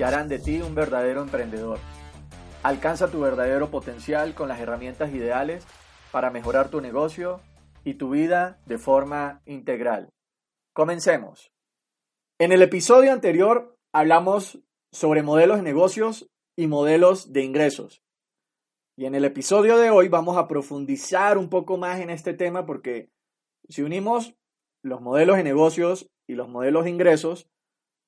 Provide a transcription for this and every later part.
que harán de ti un verdadero emprendedor. Alcanza tu verdadero potencial con las herramientas ideales para mejorar tu negocio y tu vida de forma integral. Comencemos. En el episodio anterior hablamos sobre modelos de negocios y modelos de ingresos. Y en el episodio de hoy vamos a profundizar un poco más en este tema porque si unimos los modelos de negocios y los modelos de ingresos,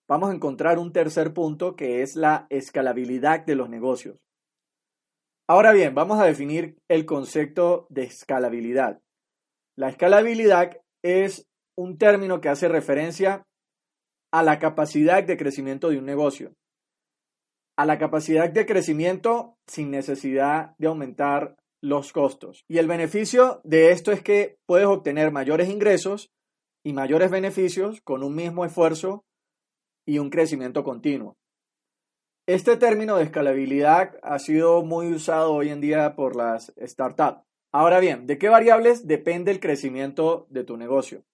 vamos a encontrar un tercer punto que es la escalabilidad de los negocios. Ahora bien, vamos a definir el concepto de escalabilidad. La escalabilidad es un término que hace referencia a la capacidad de crecimiento de un negocio, a la capacidad de crecimiento sin necesidad de aumentar los costos. Y el beneficio de esto es que puedes obtener mayores ingresos y mayores beneficios con un mismo esfuerzo y un crecimiento continuo. Este término de escalabilidad ha sido muy usado hoy en día por las startups. Ahora bien, ¿de qué variables depende el crecimiento de tu negocio?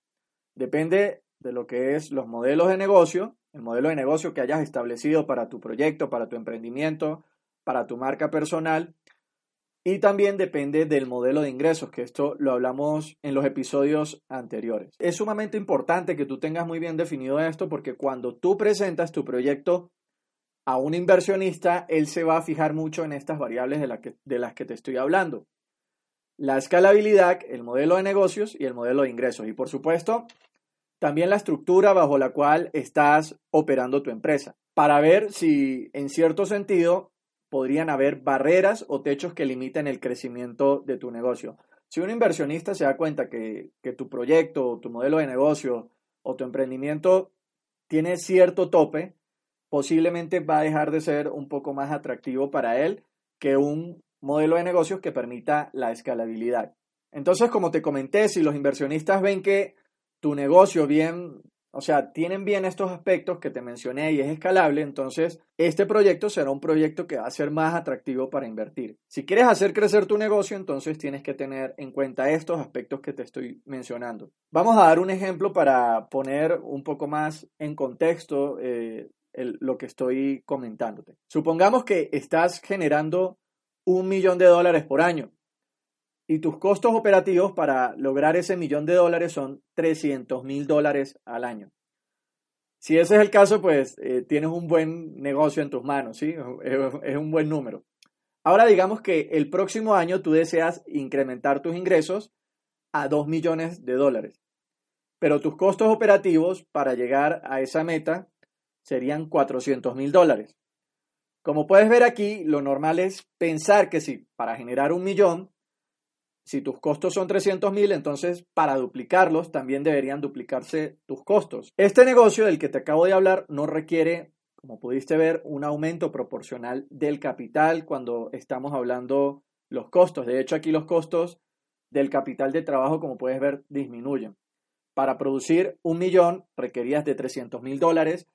Depende de lo que es los modelos de negocio, el modelo de negocio que hayas establecido para tu proyecto, para tu emprendimiento, para tu marca personal. Y también depende del modelo de ingresos, que esto lo hablamos en los episodios anteriores. Es sumamente importante que tú tengas muy bien definido esto porque cuando tú presentas tu proyecto a un inversionista, él se va a fijar mucho en estas variables de, que, de las que te estoy hablando. La escalabilidad, el modelo de negocios y el modelo de ingresos. Y por supuesto, también la estructura bajo la cual estás operando tu empresa, para ver si en cierto sentido podrían haber barreras o techos que limiten el crecimiento de tu negocio. Si un inversionista se da cuenta que, tu proyecto, tu modelo de negocio o tu emprendimiento tiene cierto tope, posiblemente va a dejar de ser un poco más atractivo para él que un modelo de negocios que permita la escalabilidad. Entonces, como te comenté, si los inversionistas ven que tu negocio bien, o sea, tienen bien estos aspectos que te mencioné y es escalable, entonces este proyecto será un proyecto que va a ser más atractivo para invertir. Si quieres hacer crecer tu negocio, entonces tienes que tener en cuenta estos aspectos que te estoy mencionando. Vamos a dar un ejemplo para poner un poco más en contexto eh, lo que estoy comentándote. Supongamos que estás generando un millón de dólares por año y tus costos operativos para lograr ese millón de dólares son 300 mil dólares al año. Si ese es el caso, pues eh, tienes un buen negocio en tus manos, ¿sí? Es un buen número. Ahora digamos que el próximo año tú deseas incrementar tus ingresos a 2 millones de dólares, pero tus costos operativos para llegar a esa meta serían 400 mil dólares. Como puedes ver aquí, lo normal es pensar que si para generar un millón si tus costos son 300 mil, entonces para duplicarlos también deberían duplicarse tus costos. Este negocio del que te acabo de hablar no requiere, como pudiste ver, un aumento proporcional del capital cuando estamos hablando los costos. De hecho, aquí los costos del capital de trabajo, como puedes ver, disminuyen. Para producir un millón requerías de 300 mil dólares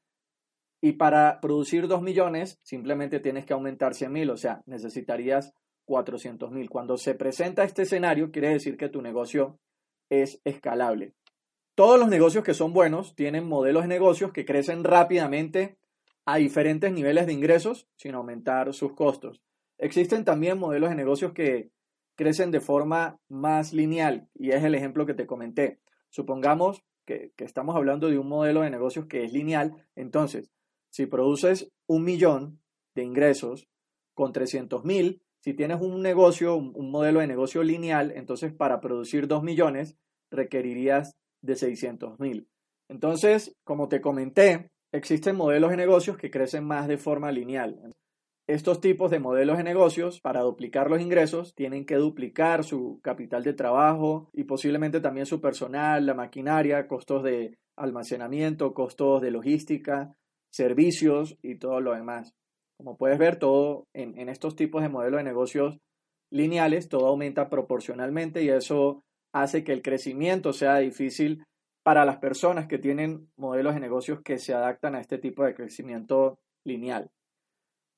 y para producir 2 millones simplemente tienes que aumentar 100 mil, o sea, necesitarías 400 mil. Cuando se presenta este escenario, quiere decir que tu negocio es escalable. Todos los negocios que son buenos tienen modelos de negocios que crecen rápidamente a diferentes niveles de ingresos sin aumentar sus costos. Existen también modelos de negocios que crecen de forma más lineal y es el ejemplo que te comenté. Supongamos que, que estamos hablando de un modelo de negocios que es lineal, entonces si produces un millón de ingresos con 300 mil. Si tienes un negocio, un, modelo de negocio lineal, entonces para producir 2 millones requerirías de 600 mil. Entonces, como te comenté, existen modelos de negocios que crecen más de forma lineal. Estos tipos de modelos de negocios, para duplicar los ingresos, tienen que duplicar su capital de trabajo y posiblemente también su personal, la maquinaria, costos de almacenamiento, costos de logística, servicios y todo lo demás. Como puedes ver, todo en, estos tipos de modelos de negocios lineales, todo aumenta proporcionalmente y eso hace que el crecimiento sea difícil para las personas que tienen modelos de negocios que se adaptan a este tipo de crecimiento lineal.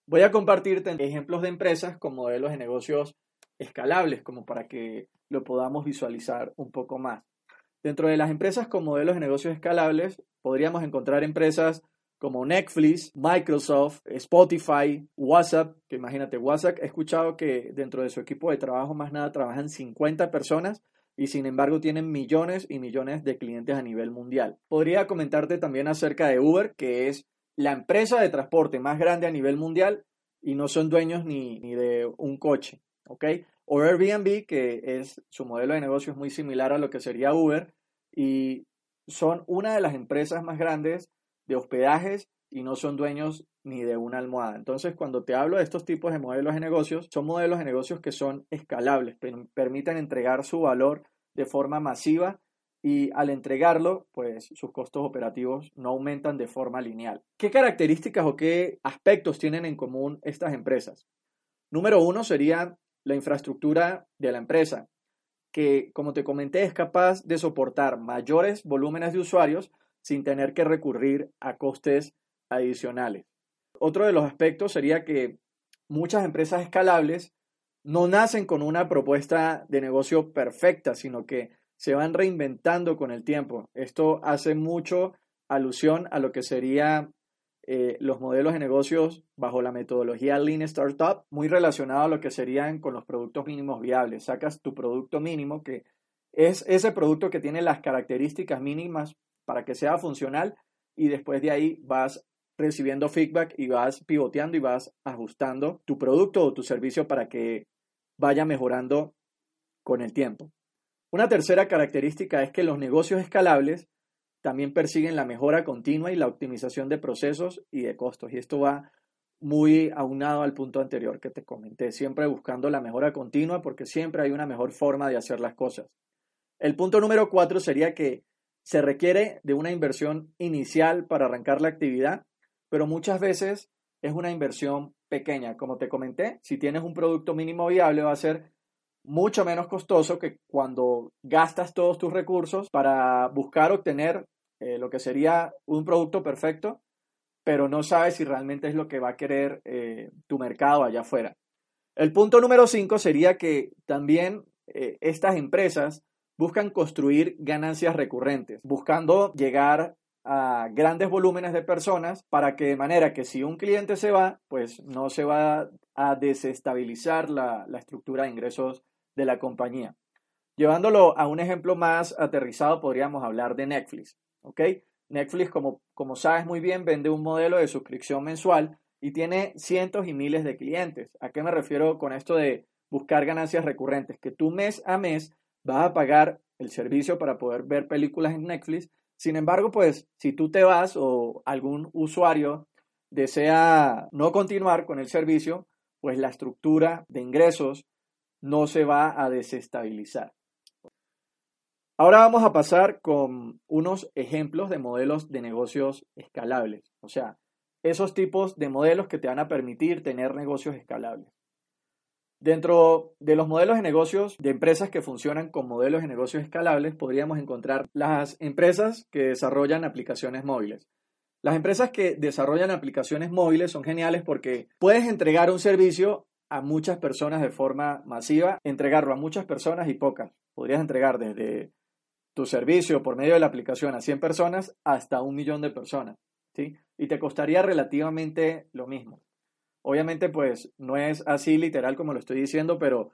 Voy a compartirte ejemplos de empresas con modelos de negocios escalables, como para que lo podamos visualizar un poco más. Dentro de las empresas con modelos de negocios escalables, podríamos encontrar empresas como Netflix, Microsoft, Spotify, WhatsApp, que imagínate, WhatsApp, he escuchado que dentro de su equipo de trabajo más nada trabajan 50 personas y sin embargo tienen millones y millones de clientes a nivel mundial. Podría comentarte también acerca de Uber, que es la empresa de transporte más grande a nivel mundial y no son dueños ni, de un coche, ¿ok? O Airbnb, que es su modelo de negocio es muy similar a lo que sería Uber y son una de las empresas más grandes de hospedajes y no son dueños ni de una almohada. Entonces, cuando te hablo de estos tipos de modelos de negocios, son modelos de negocios que son escalables, permiten entregar su valor de forma masiva y al entregarlo, pues sus costos operativos no aumentan de forma lineal. ¿Qué características o qué aspectos tienen en común estas empresas? Número uno sería la infraestructura de la empresa, que como te comenté es capaz de soportar mayores volúmenes de usuarios sin tener que recurrir a costes adicionales. Otro de los aspectos sería que muchas empresas escalables no nacen con una propuesta de negocio perfecta, sino que se van reinventando con el tiempo. Esto hace mucho alusión a lo que sería eh, los modelos de negocios bajo la metodología Lean Startup, muy relacionado a lo que serían con los productos mínimos viables. Sacas tu producto mínimo, que es ese producto que tiene las características mínimas para que sea funcional, y después de ahí vas recibiendo feedback y vas pivoteando y vas ajustando tu producto o tu servicio para que vaya mejorando con el tiempo. Una tercera característica es que los negocios escalables también persiguen la mejora continua y la optimización de procesos y de costos. Y esto va muy aunado al punto anterior que te comenté, siempre buscando la mejora continua porque siempre hay una mejor forma de hacer las cosas. El punto número cuatro sería que se requiere de una inversión inicial para arrancar la actividad, pero muchas veces es una inversión pequeña. Como te comenté, si tienes un producto mínimo viable va a ser mucho menos costoso que cuando gastas todos tus recursos para buscar obtener eh, lo que sería un producto perfecto, pero no sabes si realmente es lo que va a querer eh, tu mercado allá afuera. El punto número cinco sería que también eh, estas empresas buscan construir ganancias recurrentes, buscando llegar a grandes volúmenes de personas para que de manera que si un cliente se va, pues no se va a desestabilizar la, la estructura de ingresos de la compañía. Llevándolo a un ejemplo más aterrizado, podríamos hablar de Netflix. ¿ok? Netflix, como, como sabes muy bien, vende un modelo de suscripción mensual y tiene cientos y miles de clientes. ¿A qué me refiero con esto de buscar ganancias recurrentes? Que tú mes a mes vas a pagar el servicio para poder ver películas en Netflix. Sin embargo, pues si tú te vas o algún usuario desea no continuar con el servicio, pues la estructura de ingresos no se va a desestabilizar. Ahora vamos a pasar con unos ejemplos de modelos de negocios escalables, o sea, esos tipos de modelos que te van a permitir tener negocios escalables. Dentro de los modelos de negocios de empresas que funcionan con modelos de negocios escalables, podríamos encontrar las empresas que desarrollan aplicaciones móviles. Las empresas que desarrollan aplicaciones móviles son geniales porque puedes entregar un servicio a muchas personas de forma masiva, entregarlo a muchas personas y pocas. Podrías entregar desde tu servicio por medio de la aplicación a 100 personas hasta un millón de personas, ¿sí? Y te costaría relativamente lo mismo. Obviamente, pues no es así literal como lo estoy diciendo, pero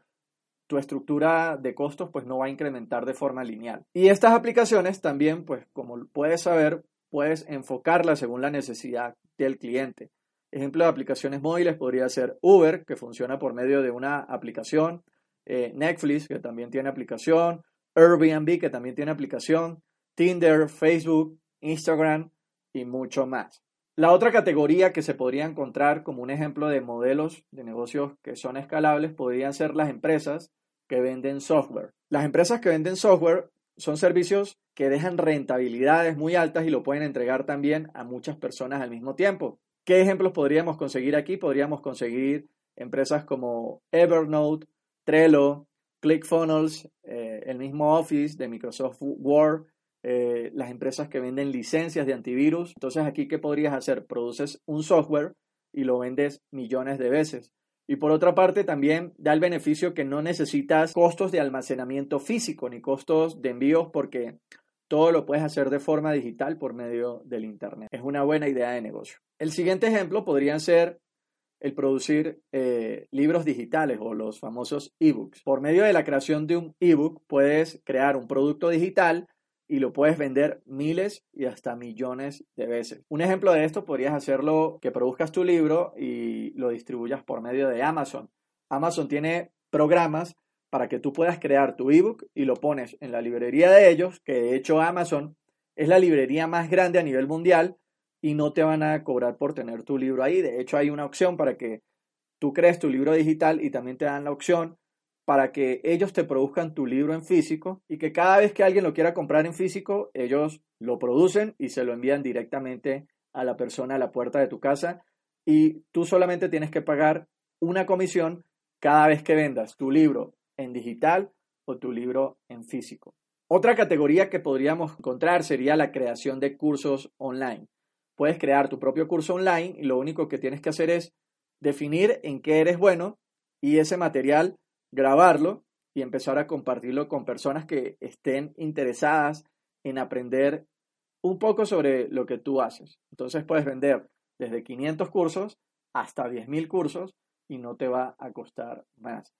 tu estructura de costos pues no va a incrementar de forma lineal. Y estas aplicaciones también, pues como puedes saber, puedes enfocarlas según la necesidad del cliente. Ejemplo de aplicaciones móviles podría ser Uber, que funciona por medio de una aplicación, eh, Netflix, que también tiene aplicación, Airbnb, que también tiene aplicación, Tinder, Facebook, Instagram y mucho más. La otra categoría que se podría encontrar como un ejemplo de modelos de negocios que son escalables podrían ser las empresas que venden software. Las empresas que venden software son servicios que dejan rentabilidades muy altas y lo pueden entregar también a muchas personas al mismo tiempo. ¿Qué ejemplos podríamos conseguir aquí? Podríamos conseguir empresas como Evernote, Trello, ClickFunnels, eh, el mismo Office de Microsoft Word, eh, las empresas que venden licencias de antivirus. Entonces aquí, ¿qué podrías hacer? Produces un software y lo vendes millones de veces. Y por otra parte, también da el beneficio que no necesitas costos de almacenamiento físico ni costos de envíos porque todo lo puedes hacer de forma digital por medio del Internet. Es una buena idea de negocio. El siguiente ejemplo podrían ser el producir eh, libros digitales o los famosos ebooks. Por medio de la creación de un ebook puedes crear un producto digital y lo puedes vender miles y hasta millones de veces. Un ejemplo de esto podrías hacerlo que produzcas tu libro y lo distribuyas por medio de Amazon. Amazon tiene programas para que tú puedas crear tu ebook y lo pones en la librería de ellos, que de hecho Amazon es la librería más grande a nivel mundial y no te van a cobrar por tener tu libro ahí. De hecho hay una opción para que tú crees tu libro digital y también te dan la opción para que ellos te produzcan tu libro en físico y que cada vez que alguien lo quiera comprar en físico, ellos lo producen y se lo envían directamente a la persona a la puerta de tu casa y tú solamente tienes que pagar una comisión cada vez que vendas tu libro en digital o tu libro en físico. Otra categoría que podríamos encontrar sería la creación de cursos online. Puedes crear tu propio curso online y lo único que tienes que hacer es definir en qué eres bueno y ese material grabarlo y empezar a compartirlo con personas que estén interesadas en aprender un poco sobre lo que tú haces. Entonces puedes vender desde 500 cursos hasta 10.000 cursos y no te va a costar más.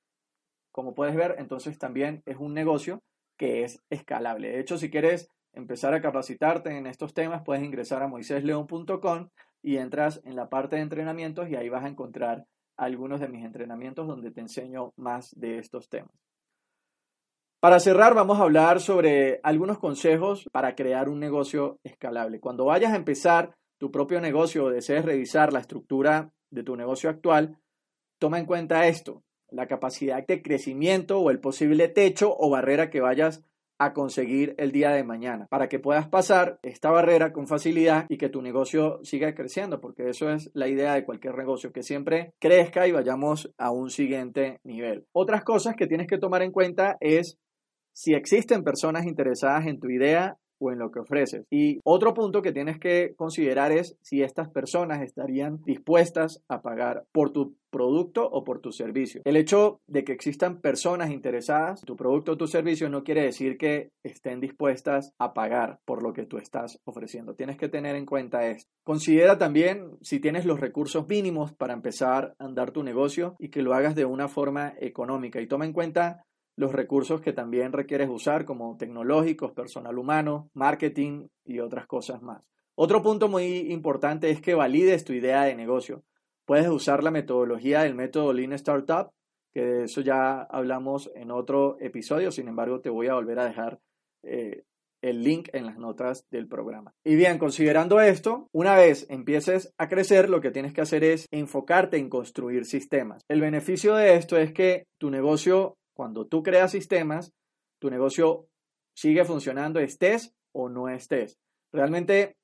Como puedes ver, entonces también es un negocio que es escalable. De hecho, si quieres empezar a capacitarte en estos temas, puedes ingresar a moisésleón.com y entras en la parte de entrenamientos y ahí vas a encontrar algunos de mis entrenamientos donde te enseño más de estos temas. Para cerrar, vamos a hablar sobre algunos consejos para crear un negocio escalable. Cuando vayas a empezar tu propio negocio o desees revisar la estructura de tu negocio actual, toma en cuenta esto, la capacidad de crecimiento o el posible techo o barrera que vayas a conseguir el día de mañana, para que puedas pasar esta barrera con facilidad y que tu negocio siga creciendo, porque eso es la idea de cualquier negocio, que siempre crezca y vayamos a un siguiente nivel. Otras cosas que tienes que tomar en cuenta es si existen personas interesadas en tu idea o en lo que ofreces. Y otro punto que tienes que considerar es si estas personas estarían dispuestas a pagar por tu producto o por tu servicio. El hecho de que existan personas interesadas en tu producto o tu servicio no quiere decir que estén dispuestas a pagar por lo que tú estás ofreciendo. Tienes que tener en cuenta esto. Considera también si tienes los recursos mínimos para empezar a andar tu negocio y que lo hagas de una forma económica y toma en cuenta los recursos que también requieres usar como tecnológicos, personal humano, marketing y otras cosas más. Otro punto muy importante es que valides tu idea de negocio. Puedes usar la metodología del método Lean Startup, que de eso ya hablamos en otro episodio, sin embargo te voy a volver a dejar eh, el link en las notas del programa. Y bien, considerando esto, una vez empieces a crecer, lo que tienes que hacer es enfocarte en construir sistemas. El beneficio de esto es que tu negocio cuando tú creas sistemas, tu negocio sigue funcionando, estés o no estés. Realmente,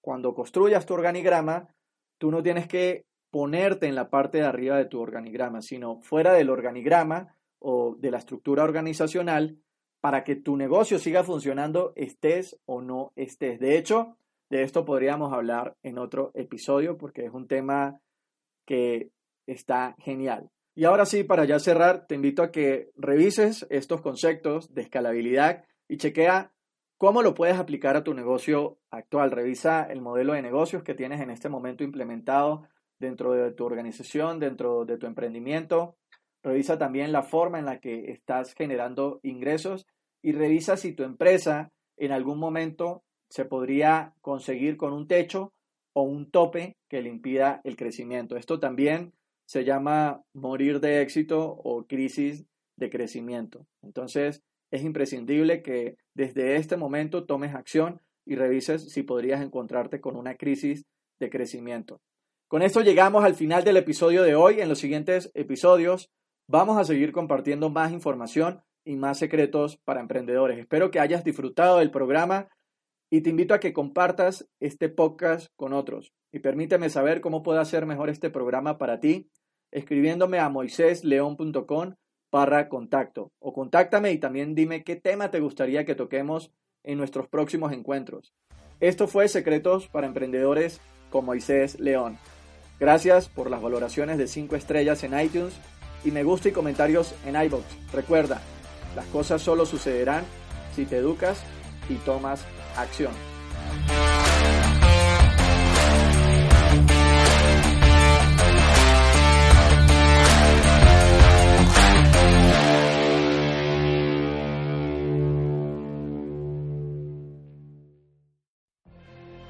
cuando construyas tu organigrama, tú no tienes que ponerte en la parte de arriba de tu organigrama, sino fuera del organigrama o de la estructura organizacional para que tu negocio siga funcionando, estés o no estés. De hecho, de esto podríamos hablar en otro episodio porque es un tema que está genial. Y ahora sí, para ya cerrar, te invito a que revises estos conceptos de escalabilidad y chequea cómo lo puedes aplicar a tu negocio actual. Revisa el modelo de negocios que tienes en este momento implementado dentro de tu organización, dentro de tu emprendimiento. Revisa también la forma en la que estás generando ingresos y revisa si tu empresa en algún momento se podría conseguir con un techo o un tope que le impida el crecimiento. Esto también se llama morir de éxito o crisis de crecimiento. Entonces, es imprescindible que desde este momento tomes acción y revises si podrías encontrarte con una crisis de crecimiento. Con esto llegamos al final del episodio de hoy. En los siguientes episodios vamos a seguir compartiendo más información y más secretos para emprendedores. Espero que hayas disfrutado del programa y te invito a que compartas este podcast con otros. Y permíteme saber cómo puedo hacer mejor este programa para ti escribiéndome a moisésleón.com para contacto o contáctame y también dime qué tema te gustaría que toquemos en nuestros próximos encuentros. Esto fue Secretos para Emprendedores con Moisés León. Gracias por las valoraciones de 5 estrellas en iTunes y me gusta y comentarios en iBox. Recuerda, las cosas solo sucederán si te educas y tomas acción.